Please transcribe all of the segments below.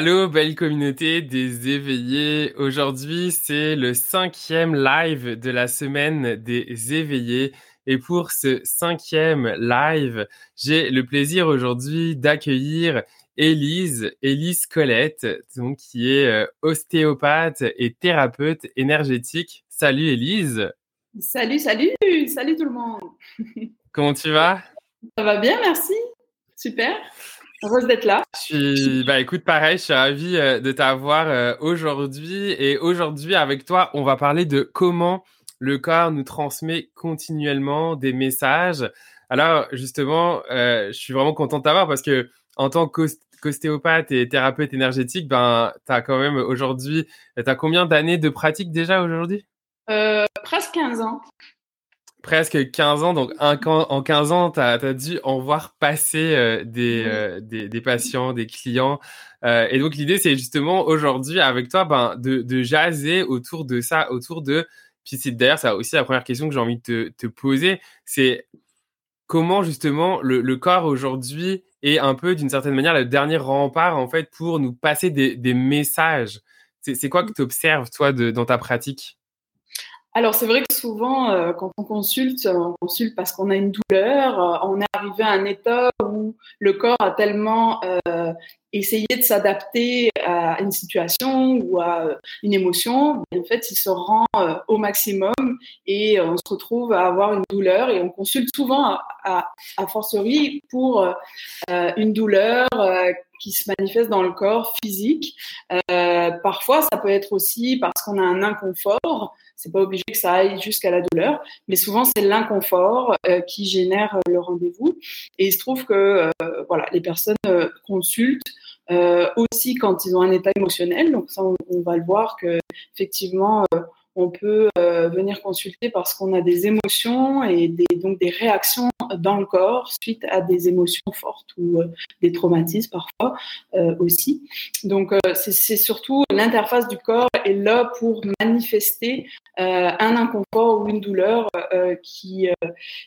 Allô, belle communauté des éveillés. Aujourd'hui, c'est le cinquième live de la semaine des éveillés. Et pour ce cinquième live, j'ai le plaisir aujourd'hui d'accueillir Élise, Élise Colette, donc, qui est euh, ostéopathe et thérapeute énergétique. Salut Élise. Salut, salut, salut tout le monde. Comment tu vas? Ça va bien, merci. Super. Heureuse d'être là. Je suis, bah écoute, pareil, je suis ravie euh, de t'avoir euh, aujourd'hui. Et aujourd'hui, avec toi, on va parler de comment le corps nous transmet continuellement des messages. Alors, justement, euh, je suis vraiment content de t'avoir parce que en tant qu'ostéopathe et thérapeute énergétique, ben, tu as quand même aujourd'hui, tu as combien d'années de pratique déjà aujourd'hui? Presque 15 ans presque 15 ans. Donc, en 15 ans, tu as, dû en voir passer euh, euh, des, des, patients, des clients. Euh, et donc, l'idée, c'est justement aujourd'hui, avec toi, ben, de, de jaser autour de ça, autour de. Puis, c'est d'ailleurs, ça aussi la première question que j'ai envie de te, te poser. C'est comment, justement, le, le corps aujourd'hui est un peu, d'une certaine manière, le dernier rempart, en fait, pour nous passer des, des messages. C'est quoi que tu observes, toi, de, dans ta pratique? Alors c'est vrai que souvent, euh, quand on consulte, on consulte parce qu'on a une douleur, euh, on est arrivé à un état où le corps a tellement euh, essayé de s'adapter à une situation ou à une émotion, en fait, il se rend au maximum et on se retrouve à avoir une douleur et on consulte souvent à, à, fortiori pour une douleur qui se manifeste dans le corps physique. parfois, ça peut être aussi parce qu'on a un inconfort. C'est pas obligé que ça aille jusqu'à la douleur, mais souvent c'est l'inconfort euh, qui génère euh, le rendez-vous. Et il se trouve que euh, voilà, les personnes consultent aussi quand ils ont un état émotionnel. Donc ça, on, va le voir que effectivement on peut euh, venir consulter parce qu'on a des émotions et des, donc des réactions dans le corps suite à des émotions fortes ou euh, des traumatismes parfois euh, aussi. Donc c'est surtout l'interface du corps est là pour manifester un inconfort ou une douleur qui,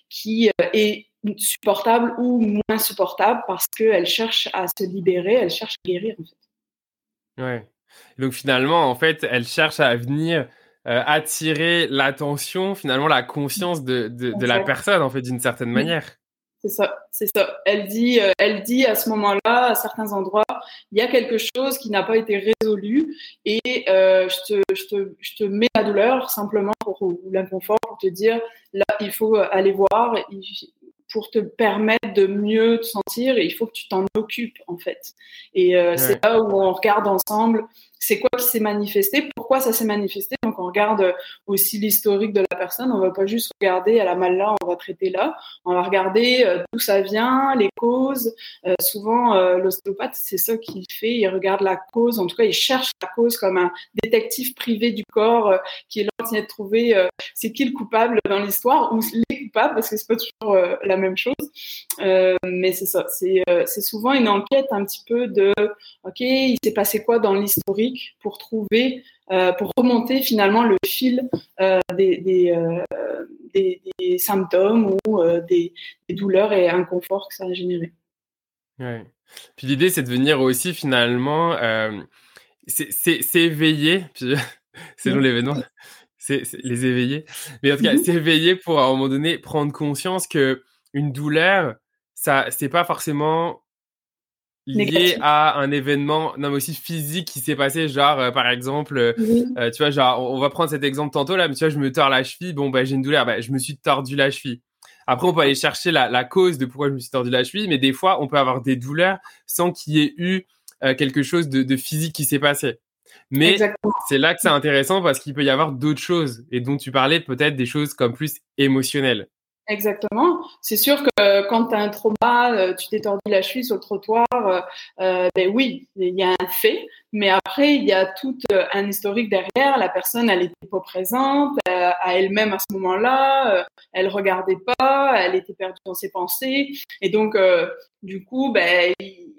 qui est supportable ou moins supportable parce qu'elle cherche à se libérer, elle cherche à guérir en. Ouais. Donc finalement, en fait, elle cherche à venir euh, attirer l'attention, finalement la conscience de, de, de, la personne, en fait, d'une certaine manière. C'est ça, c'est ça. Elle dit, euh, elle dit à ce moment-là, à certains endroits, il y a quelque chose qui n'a pas été résolu et euh, je, te, je, te, je te mets la douleur simplement pour ou l'inconfort pour te dire là, il faut aller voir pour te permettre de mieux te sentir et il faut que tu t'en occupes en fait. Et c'est là où on regarde ensemble c'est quoi qui s'est manifesté, pourquoi ça s'est manifesté. Donc on regarde aussi l'historique de la personne. On va pas juste regarder à la mal là, on va traiter là. On va regarder euh, d'où ça vient, les causes. Euh, souvent euh, l'ostéopathe, c'est ça qu'il fait. Il regarde la cause. En tout cas, il cherche la cause comme un détective privé du corps qui est là de trouver c'est qui le coupable dans l'histoire ou les coupables parce que c'est pas toujours la même chose. mais c'est ça. C'est c'est souvent une enquête un petit peu de ok, il s'est passé quoi dans l'historique pour trouver, euh, pour remonter finalement le fil euh, euh, des, des, symptômes ou des, douleurs et inconforts que ça a généré. Ouais. Puis l'idée, c'est de venir aussi finalement s'éveiller, selon l'événement, c'est les éveiller. Mais en tout cas, mhm. s'éveiller pour à un moment donné prendre conscience que une douleur, ça, c'est pas forcément lié à un événement non mais aussi physique qui s'est passé genre euh, par exemple euh, euh, tu vois genre on, va prendre cet exemple tantôt là mais tu vois je me tords la cheville bon bah j'ai une douleur bah, je me suis tordu la cheville après on peut aller chercher la, la, cause de pourquoi je me suis tordu la cheville mais des fois on peut avoir des douleurs sans qu'il y ait eu quelque chose de, de, physique qui s'est passé mais c'est là que c'est intéressant parce qu'il peut y avoir d'autres choses et dont tu parlais peut-être des choses comme plus émotionnelles Exactement. C'est sûr que quand tu as un trauma, euh, tu t'es tordu la cheville sur le trottoir, euh, euh, ben oui, il y a un fait, mais après, il y a tout un historique derrière. La personne, elle n'était pas présente à elle-même à ce moment-là, elle regardait pas, elle était perdue dans ses pensées. Et donc, du coup, ben,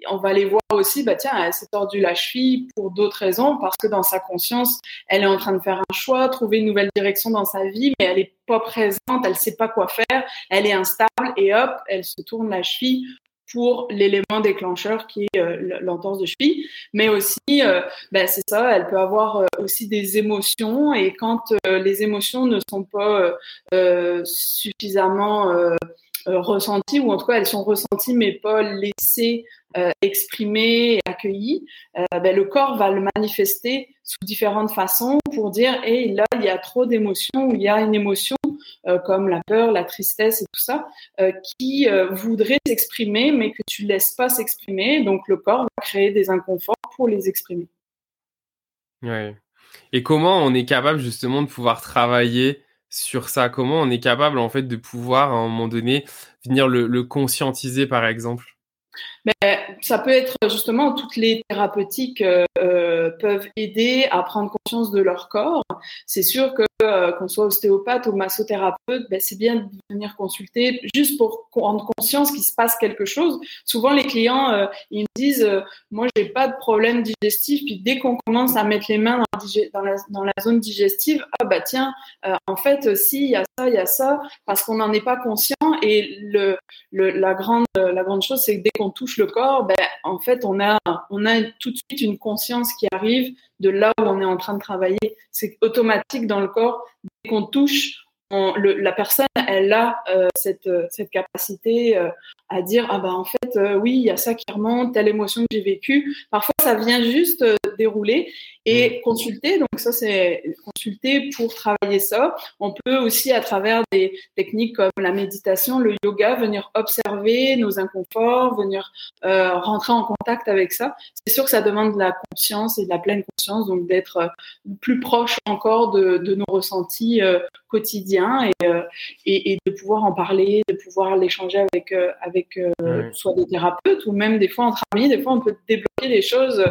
on va aller voir aussi, bah, tiens, elle s'est tordue la cheville pour d'autres raisons, parce que dans sa conscience, elle est en train de faire un choix, trouver une nouvelle direction dans sa vie, mais elle est pas présente, elle sait pas quoi faire, elle est instable et hop, elle se tourne la cheville pour l'élément déclencheur qui est euh, l'entorse de cheville. Mais aussi, euh, ben, c'est ça, elle peut avoir euh, aussi des émotions et quand les émotions ne sont pas suffisamment ressenties, ou en tout cas elles sont ressenties mais pas laissées exprimer et accueillies, ben, le corps va le manifester sous différentes façons pour dire, et là, il y a trop d'émotions ou il y a une émotion euh, comme la peur, la tristesse et tout ça, euh, qui euh, voudraient s'exprimer, mais que tu laisses pas s'exprimer. Donc le corps va créer des inconforts pour les exprimer. Ouais. Et comment on est capable justement de pouvoir travailler sur ça Comment on est capable en fait de pouvoir à un moment donné venir le conscientiser par exemple? Mais ça peut être justement toutes les thérapeutiques euh, euh, peuvent aider à prendre conscience de leur corps. C'est sûr que euh, qu'on soit ostéopathe ou massothérapeute, ben, c'est bien de venir consulter juste pour prendre conscience qu'il se passe quelque chose. Souvent les clients euh, ils me disent moi j'ai pas de problème digestif puis dès qu'on commence à mettre les mains dans, la, zone digestive, ah bah tiens en fait si il y a ça il y a ça parce qu'on n'en est pas conscient et le la grande la grande chose c'est que dès qu'on touche le corps, ben, en fait, on a, on a tout de suite une conscience qui arrive de là où on est en train de travailler. C'est automatique dans le corps. Dès qu'on touche, la personne, elle a euh, cette, cette capacité euh, à dire ah ben en fait euh, oui il y a ça qui remonte telle émotion que j'ai vécue. Parfois ça vient juste dérouler et mm. consulter. Donc ça c'est consulter pour travailler ça. On peut aussi à travers des techniques comme la méditation le yoga venir observer nos inconforts venir rentrer en contact avec ça. C'est sûr que ça demande de la conscience et de la pleine conscience donc d'être plus proche encore de, de nos ressentis quotidiens et, et, et, de pouvoir en parler de pouvoir l'échanger avec avec euh, soit des thérapeutes ou même des fois entre amis. Des fois, on peut débloquer des choses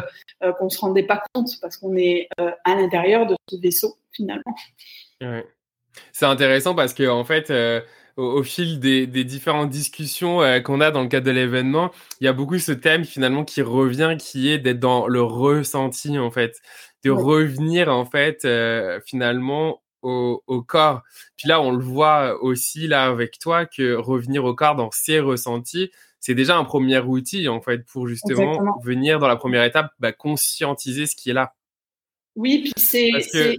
euh, qu'on ne se rendait pas compte parce qu'on est euh, à l'intérieur de ce vaisseau finalement. C'est intéressant parce que en fait, au, fil des, différentes discussions qu'on a dans le cadre de l'événement, il y a beaucoup ce thème finalement qui revient, qui est d'être dans le ressenti en fait, de revenir en fait finalement au, corps. Puis là, on le voit aussi là avec toi que revenir au corps dans ses ressentis, c'est déjà un premier outil en fait pour justement venir dans la première étape, bah, conscientiser ce qui est là. Oui, puis c'est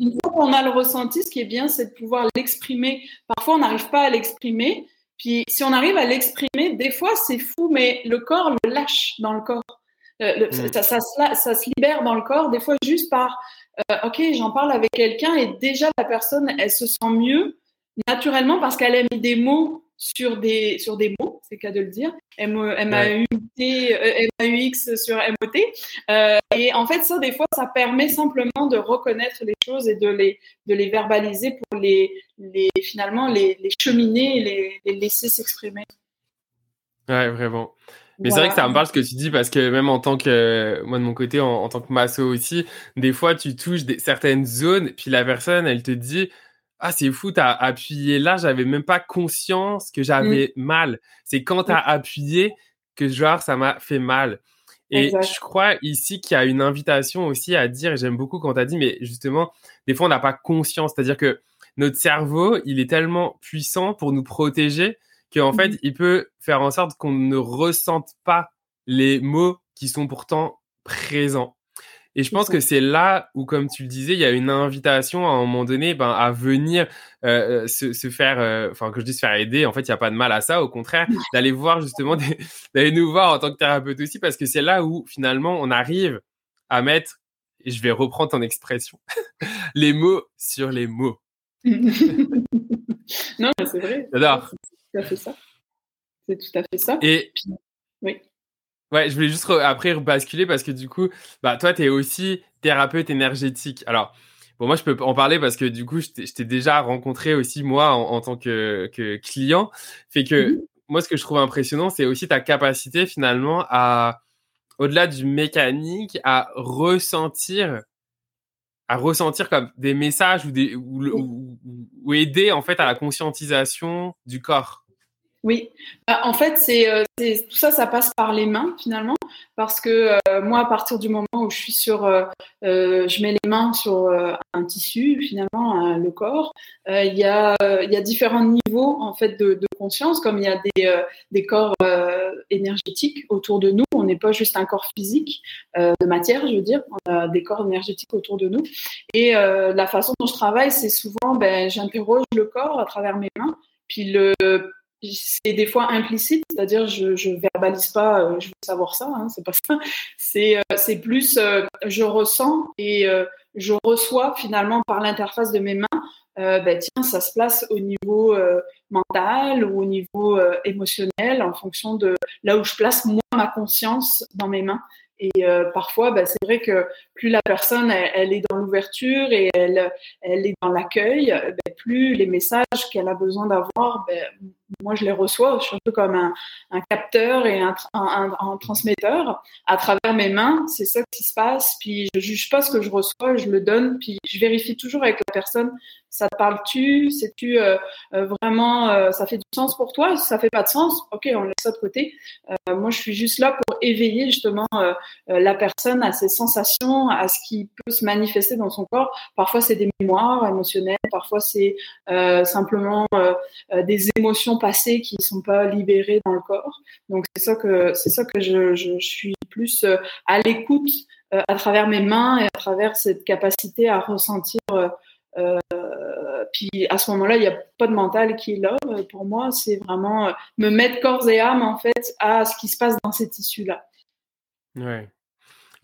une fois qu'on a le ressenti, ce qui est bien, c'est de pouvoir l'exprimer. Parfois, on n'arrive pas à l'exprimer. Puis si on arrive à l'exprimer, des fois, c'est fou, mais le corps le lâche dans le corps. Euh, mmh. ça, ça, ça, se libère dans le corps, des fois juste par euh, ok, j'en parle avec quelqu'un et déjà la personne, elle se sent mieux naturellement parce qu'elle a mis des mots sur des, sur des mots, c'est cas de le dire, M-A-U-X sur M-O-T. Euh, et en fait, ça, des fois, ça permet simplement de reconnaître les choses et de les, de les verbaliser pour les, les finalement les, les cheminer et les, les laisser s'exprimer. Ouais, vraiment. Mais c'est vrai que ça me parle ce que tu dis parce que même en tant que moi de mon côté en, tant que masso aussi, des fois tu touches des, certaines zones puis la personne elle te dit ah c'est fou t'as appuyé là j'avais même pas conscience que j'avais mmh. mal. C'est quand t'as as appuyé que genre ça m'a fait mal. Et je crois ici qu'il y a une invitation aussi à dire, et j'aime beaucoup quand tu as dit, mais justement, des fois, on n'a pas conscience. C'est-à-dire que notre cerveau, il est tellement puissant pour nous protéger qu'en fait, mmh. il peut faire en sorte qu'on ne ressente pas les mots qui sont pourtant présents. Et je pense que c'est là où, comme tu le disais, il y a une invitation à un moment donné ben, à venir euh, euh, se, se, faire, euh, enfin que je dis se faire aider, en fait, il n'y a pas de mal à ça, au contraire, d'aller voir justement, d'aller nous voir en tant que thérapeute aussi, parce que c'est là où finalement on arrive à mettre, et je vais reprendre ton expression, les mots sur les mots. non, c'est vrai. J'adore tout à fait ça. C'est tout à fait ça. Et oui. Ouais, je voulais juste après rebasculer parce que du coup, bah, toi, tu es aussi thérapeute énergétique. Alors, bon, moi, je peux en parler parce que du coup, je t'ai déjà rencontré aussi, moi, en, tant que, que, client. Fait que mmh moi, ce que je trouve impressionnant, c'est aussi ta capacité finalement à, au-delà du mécanique, à ressentir à ressentir comme des messages ou, des, ou, ou, aider en fait à la conscientisation du corps. Oui, bah, en fait, euh, c'est tout ça, ça passe par les mains finalement, parce que euh, moi, à partir du moment où je suis sur, euh, je mets les mains sur un tissu finalement, le corps, il y a y a différents niveaux en fait de, de conscience, comme il y a des des corps énergétiques autour de nous. On n'est pas juste un corps physique de matière, je veux dire, on a des corps énergétiques autour de nous. Et la façon dont je travaille, c'est souvent, ben, j'interroge le corps à travers mes mains, puis le c'est des fois implicite, c'est-à-dire je, je verbalise pas, euh, je veux savoir ça, hein, c'est pas ça. C'est euh, plus euh, je ressens et je reçois finalement par l'interface de mes mains. ben tiens, ça se place au niveau mental ou au niveau émotionnel en fonction de là où je place moi ma conscience dans mes mains. Et parfois, ben, c'est vrai que plus la personne elle, est dans l'ouverture et elle, elle est dans l'accueil, ben, plus les messages qu'elle a besoin d'avoir, ben, moi je les reçois surtout comme un, un capteur et un, un, un, transmetteur à travers mes mains. C'est ça qui se passe. Puis je juge pas ce que je reçois, je le donne. Puis je vérifie toujours avec la personne ça te parle-tu? Sais-tu euh, euh, vraiment, euh, ça fait du sens pour toi? Ça fait pas de sens, ok, on laisse ça de côté. moi, je suis juste là pour éveiller justement la personne à ses sensations, à ce qui peut se manifester dans son corps. Parfois, c'est des mémoires émotionnelles, parfois c'est simplement des émotions passées qui sont pas libérées dans le corps. Donc c'est ça que c'est ça que je, suis plus à l'écoute à travers mes mains et à travers cette capacité à ressentir euh, puis à ce moment-là, il n'y a pas de mental qui est là. Pour moi, c'est vraiment euh, me mettre corps et âme en fait à ce qui se passe dans ces tissus-là. Ouais.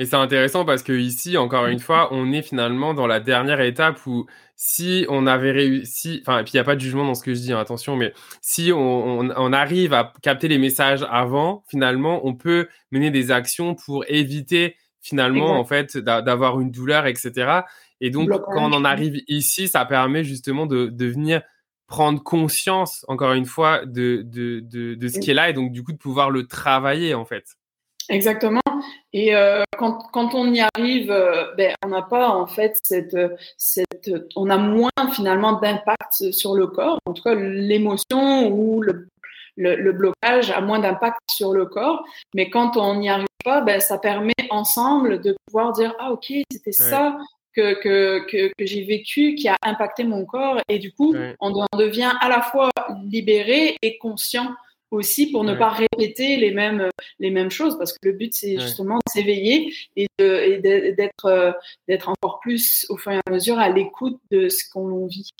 Et c'est intéressant parce que ici, encore une fois, on est finalement dans la dernière étape où si on avait réussi, enfin, et puis il n'y a pas de jugement dans ce que je dis, hein, attention, mais si on, on, arrive à capter les messages avant, finalement, on peut mener des actions pour éviter finalement, en fait, d'avoir une douleur, etc. Et donc, quand on en arrive ici, ça permet justement de, de venir prendre conscience, encore une fois, de, de, de, de ce qui est là et donc, du coup, de pouvoir le travailler, en fait. Exactement. Et euh, quand, quand, on y arrive, euh, ben, on n'a pas en fait cette, cette, on a moins finalement d'impact sur le corps. En tout cas, l'émotion ou le, le, le, blocage a moins d'impact sur le corps. Mais quand on n'y arrive pas, ben, ça permet ensemble de pouvoir dire ah ok c'était ça que, que, que, que j'ai vécu qui a impacté mon corps et du coup on devient à la fois libéré et conscient aussi pour ne pas répéter les mêmes les mêmes choses parce que le but c'est justement de s'éveiller et d'être euh, d'être encore plus au fur et à mesure à l'écoute de ce qu'on vit.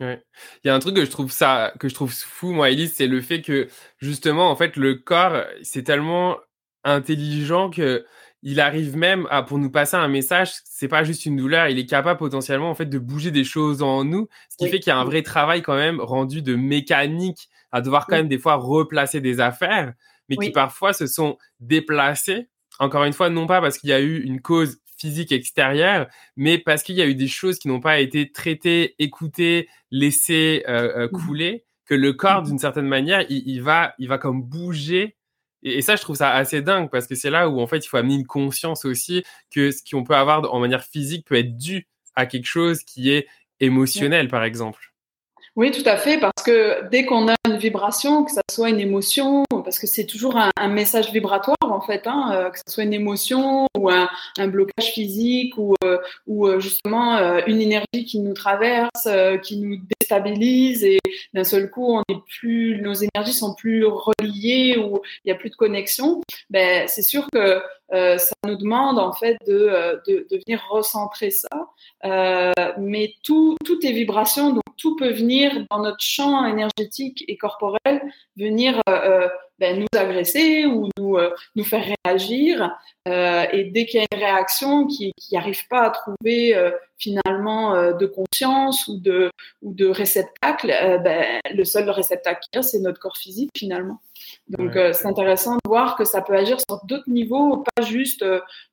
Ouais. Il y a un truc que je trouve ça que je trouve fou moi Elise c'est le fait que justement en fait le corps c'est tellement intelligent que il arrive même à, pour nous passer un message, c'est pas juste une douleur, il est capable potentiellement en fait de bouger des choses en nous, ce qui fait qu'il y a un vrai travail quand même rendu de mécanique à devoir quand même des fois replacer des affaires, mais qui parfois se sont déplacées. Encore une fois, non pas parce qu'il y a eu une cause physique extérieure, mais parce qu'il y a eu des choses qui n'ont pas été traitées, écoutées, laissées euh, euh, mmh. couler, que le corps, mmh. d'une certaine manière, il, il, va, il va comme bouger. Et, ça, je trouve ça assez dingue parce que c'est là où en fait il faut amener une conscience aussi que ce qu'on peut avoir en manière physique peut être dû à quelque chose qui est émotionnel, par exemple. Oui, tout à fait, parce que dès qu'on a une vibration, que ça soit une émotion, parce que c'est toujours un, message vibratoire en fait, hein, euh, que ce soit une émotion ou un, blocage physique ou, euh, euh, justement une énergie qui nous traverse, qui nous déstabilise et d'un seul coup on est plus, nos énergies sont plus reliées ou il n'y a plus de connexion. Ben c'est sûr que ça nous demande en fait de, de, de venir recentrer ça, mais tout, tout est vibration, donc tout peut venir dans notre champ énergétique et corporel, venir euh, euh, ben, nous agresser ou nous, euh, nous faire réagir. et dès qu'il y a une réaction qui n'arrive pas à trouver finalement de conscience ou de, ou de réceptacle, ben, le seul réceptacle qu'il y a, c'est notre corps physique finalement. Donc c'est intéressant de voir que ça peut agir sur d'autres niveaux, pas juste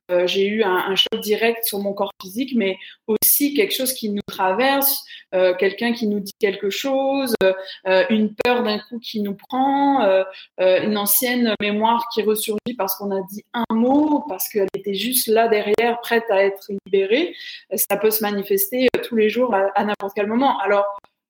euh, j'ai eu un, un, choc direct sur mon corps physique, mais aussi quelque chose qui nous traverse, euh, quelqu'un qui nous dit quelque chose, euh, une peur d'un coup qui nous prend, euh, euh, une ancienne mémoire qui ressurgit parce qu'on a dit un mot, parce qu'elle était juste là derrière, prête à être libérée. Ça peut se manifester tous les jours à, à n'importe quel moment. Alors,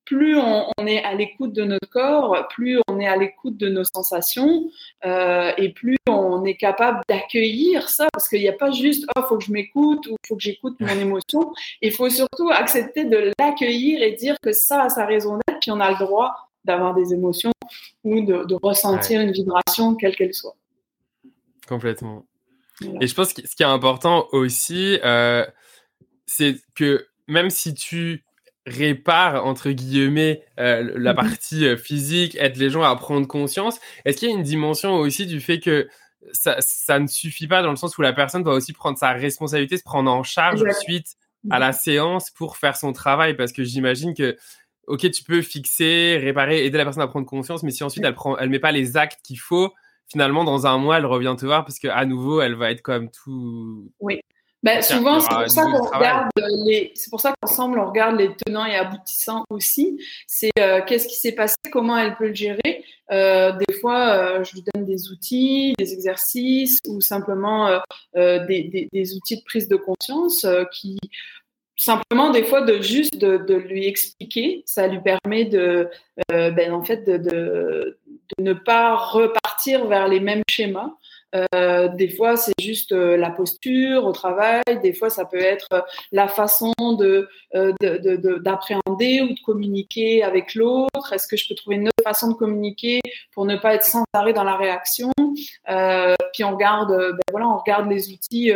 plus on, est à l'écoute de notre corps, plus on est à l'écoute de nos sensations euh, et plus on est capable d'accueillir ça parce qu'il n'y a pas juste oh faut que je m'écoute ou faut que j'écoute mon émotion. Il faut surtout accepter de l'accueillir et dire que ça a sa raison d'être puis on a le droit d'avoir des émotions ou de, ressentir une vibration quelle qu'elle soit. Complètement. Et je pense que ce qui est important aussi, euh, c'est que même si tu répare entre guillemets euh, la mhm. partie euh, physique, aide les gens à prendre conscience. Est-ce qu'il y a une dimension aussi du fait que ça, ça, ne suffit pas dans le sens où la personne doit aussi prendre sa responsabilité, se prendre en charge suite à la séance pour faire son travail? Parce que j'imagine que, ok, tu peux fixer, réparer, aider la personne à prendre conscience, mais si ensuite elle prend, elle met pas les actes qu'il faut, finalement dans un mois elle revient te voir parce que à nouveau elle va être comme tout. Oui. Ben, souvent, c'est pour ça qu'on regarde les, c'est pour ça qu'ensemble on regarde les tenants et aboutissants aussi. C'est euh, qu'est-ce qui s'est passé, comment elle peut le gérer. Euh, des fois, euh, je lui donne des outils, des exercices ou simplement euh, euh, des, des, des, outils de prise de conscience qui simplement des fois de juste de, de, lui expliquer, ça lui permet de, ben, en fait, de, de, de ne pas repartir vers les mêmes schémas. Euh, des fois, c'est juste euh, la posture au travail. Des fois, ça peut être euh, la façon de, d'appréhender ou de communiquer avec l'autre. Est-ce que je peux trouver une autre façon de communiquer pour ne pas être sans arrêt dans la réaction? Puis on regarde, ben voilà, on regarde les outils,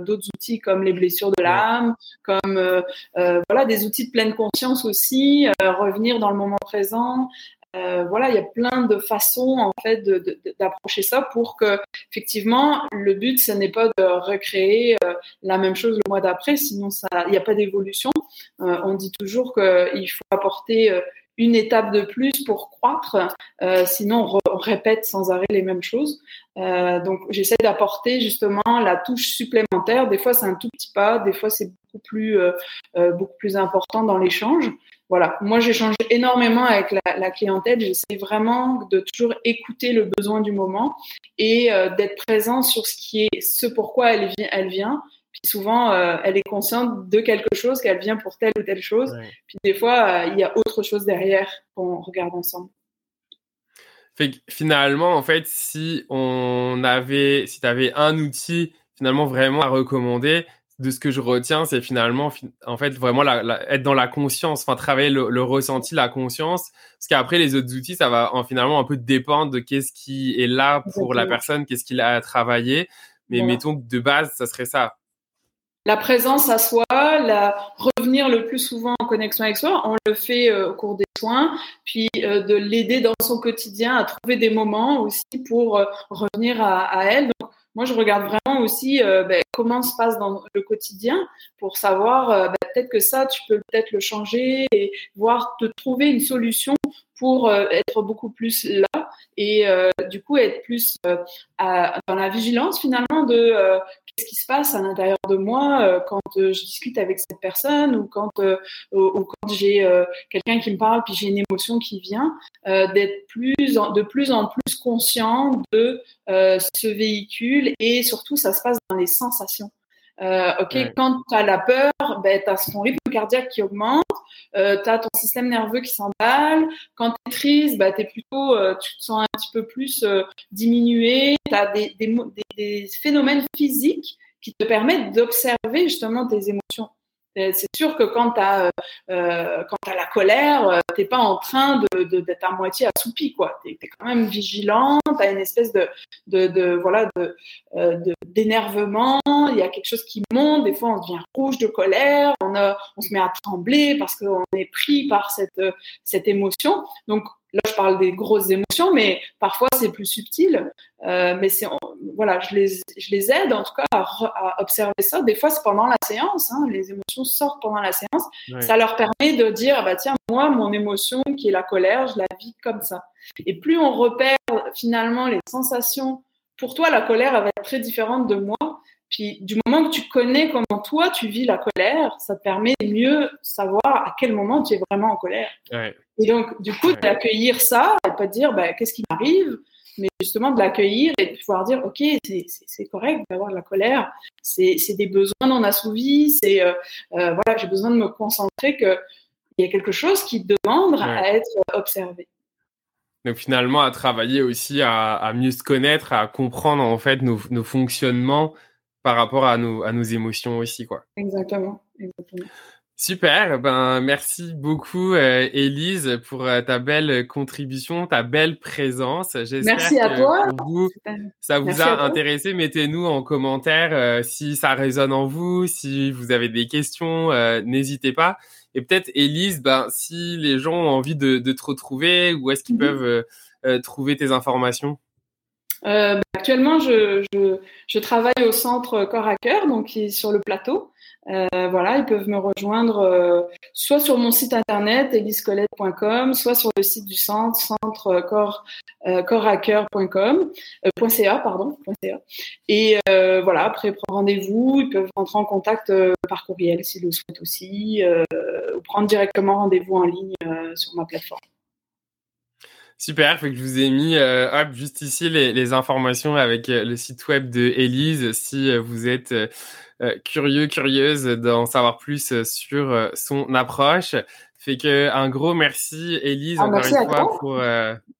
d'autres outils comme les blessures de l'âme, comme voilà des outils de pleine conscience aussi, revenir dans le moment présent. Euh, voilà, il y a plein de façons en fait d'approcher ça pour que effectivement le but ce n'est pas de recréer euh, la même chose le mois d'après, sinon ça il n'y a pas d'évolution. Euh, on dit toujours qu'il faut apporter une étape de plus pour croître, sinon on, répète sans arrêt les mêmes choses. donc j'essaie d'apporter justement la touche supplémentaire. Des fois c'est un tout petit pas, des fois c'est beaucoup plus beaucoup plus important dans l'échange voilà, moi j'échange énormément avec la, clientèle. J'essaie vraiment de toujours écouter le besoin du moment et euh, d'être présent sur ce qui est ce pourquoi elle, vient. Elle vient. Puis souvent, euh, elle est consciente de quelque chose, qu'elle vient pour telle ou telle chose. Puis des fois, euh, il y a autre chose derrière qu'on regarde ensemble. Fait finalement, en fait, si on avait, si tu avais un outil finalement vraiment à recommander, de ce que je retiens, c'est finalement, en fait, vraiment être dans la conscience, enfin, travailler le, ressenti, la conscience. Parce qu'après, les autres outils, ça va en, finalement un peu dépendre de qu'est-ce qui est là pour la personne, qu'est-ce qu'il a à travailler. Mais mettons que de base, ça serait ça. La présence à soi, la revenir le plus souvent en connexion avec soi, on le fait euh, au cours des soins, puis euh, de l'aider dans son quotidien à trouver des moments aussi pour euh, revenir à, à elle. Donc, moi, je regarde vraiment aussi euh, ben, comment se passe dans le quotidien pour savoir euh, ben, peut-être que ça, tu peux peut-être le changer et voir te trouver une solution pour euh, être beaucoup plus là et du coup être plus dans la vigilance finalement de qu'est-ce qui se passe à l'intérieur de moi quand je discute avec cette personne ou quand, ou, quand j'ai quelqu'un qui me parle puis j'ai une émotion qui vient, d'être plus de plus en plus conscient de ce véhicule et surtout ça se passe dans les sensations. Euh, ok, quand tu as la peur, ben, tu as ton rythme cardiaque qui augmente, euh, tu as ton système nerveux qui s'emballe. Quand tu es triste, es plutôt, euh, tu te sens un petit peu plus euh, diminué. Tu as des, des, phénomènes physiques qui te permettent d'observer justement tes émotions. Euh, c'est sûr que quand tu as, euh, euh, la colère, euh, t'es pas en train d'être de, à moitié assoupi. Tu es, quand même vigilant, tu as une espèce de, de, voilà, d'énervement, il y a quelque chose qui monte, des fois on devient rouge de colère, on, on se met à trembler parce qu'on est pris par cette, cette émotion. Donc, Là, je parle des grosses émotions, mais parfois c'est plus subtil. Euh, mais c'est voilà, je les, je les aide en tout cas à, observer ça. Des fois, c'est pendant la séance. Hein, les émotions sortent pendant la séance. Ça leur permet de dire ah bah tiens, moi, mon émotion qui est la colère, je la vis comme ça. Et plus on repère finalement les sensations. Pour toi, la colère elle va être très différente de moi. Puis du moment que tu connais comment toi tu vis la colère, ça te permet de mieux savoir à quel moment tu es vraiment en colère. Ouais. Et donc, du coup, d'accueillir ça et pas de dire bah, qu'est-ce qui m'arrive, mais justement de l'accueillir et de pouvoir dire ok, c'est correct d'avoir de la colère, c'est des besoins non assouvis, c'est euh, euh, voilà, j'ai besoin de me concentrer que il y a quelque chose qui demande à être observé. Donc finalement, à travailler aussi à, mieux se connaître, à comprendre en fait nos, nos fonctionnements par rapport à nos, à nos émotions aussi, quoi. Exactement, exactement. Super, ben merci beaucoup euh, Élise pour euh, ta belle contribution, ta belle présence. Merci à toi. vous, ça vous a intéressé. Mettez-nous en commentaire euh, si ça résonne en vous, si vous avez des questions, n'hésitez pas. Et peut-être Élise, ben si les gens ont envie de, te retrouver, où est-ce qu'ils mhm. peuvent trouver tes informations? Ben, Actuellement, je, travaille au centre Corps à Cœur, donc qui est sur le plateau. Euh, voilà, ils peuvent me rejoindre euh, soit sur mon site internet eliscolette.com, soit sur le site du centre, centre corps, euh, corps.ca, pardon, .ca. Et voilà, après rendez-vous, ils peuvent rentrer en contact par courriel s'ils le souhaitent aussi, ou prendre directement rendez-vous en ligne sur ma plateforme. Super, fait que je vous ai mis hop, juste ici les, les informations avec le site web de Elise si vous êtes euh, curieux, curieuse d'en savoir plus euh, sur euh, son approche. Fait que un gros merci, Elise, ah, encore une fois, pour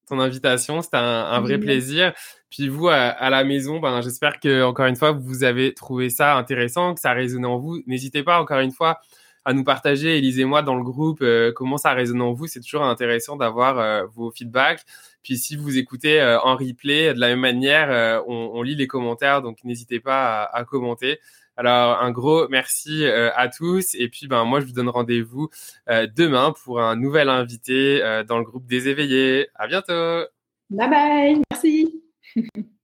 ton invitation. C'était un, vrai plaisir. Puis vous, à, la maison, ben, j'espère que encore une fois, vous avez trouvé ça intéressant, que ça a résonné en vous. N'hésitez pas, encore une fois, à nous partager, Elise et moi, dans le groupe, comment ça résonne en vous. C'est toujours intéressant d'avoir vos feedbacks. Puis si vous écoutez en replay, de la même manière, on, lit les commentaires, donc n'hésitez pas à commenter. Alors, un gros merci euh, à tous. Et puis, ben, moi, je vous donne rendez-vous euh, demain pour un nouvel invité euh, dans le groupe des éveillés. À bientôt. Bye bye. Merci.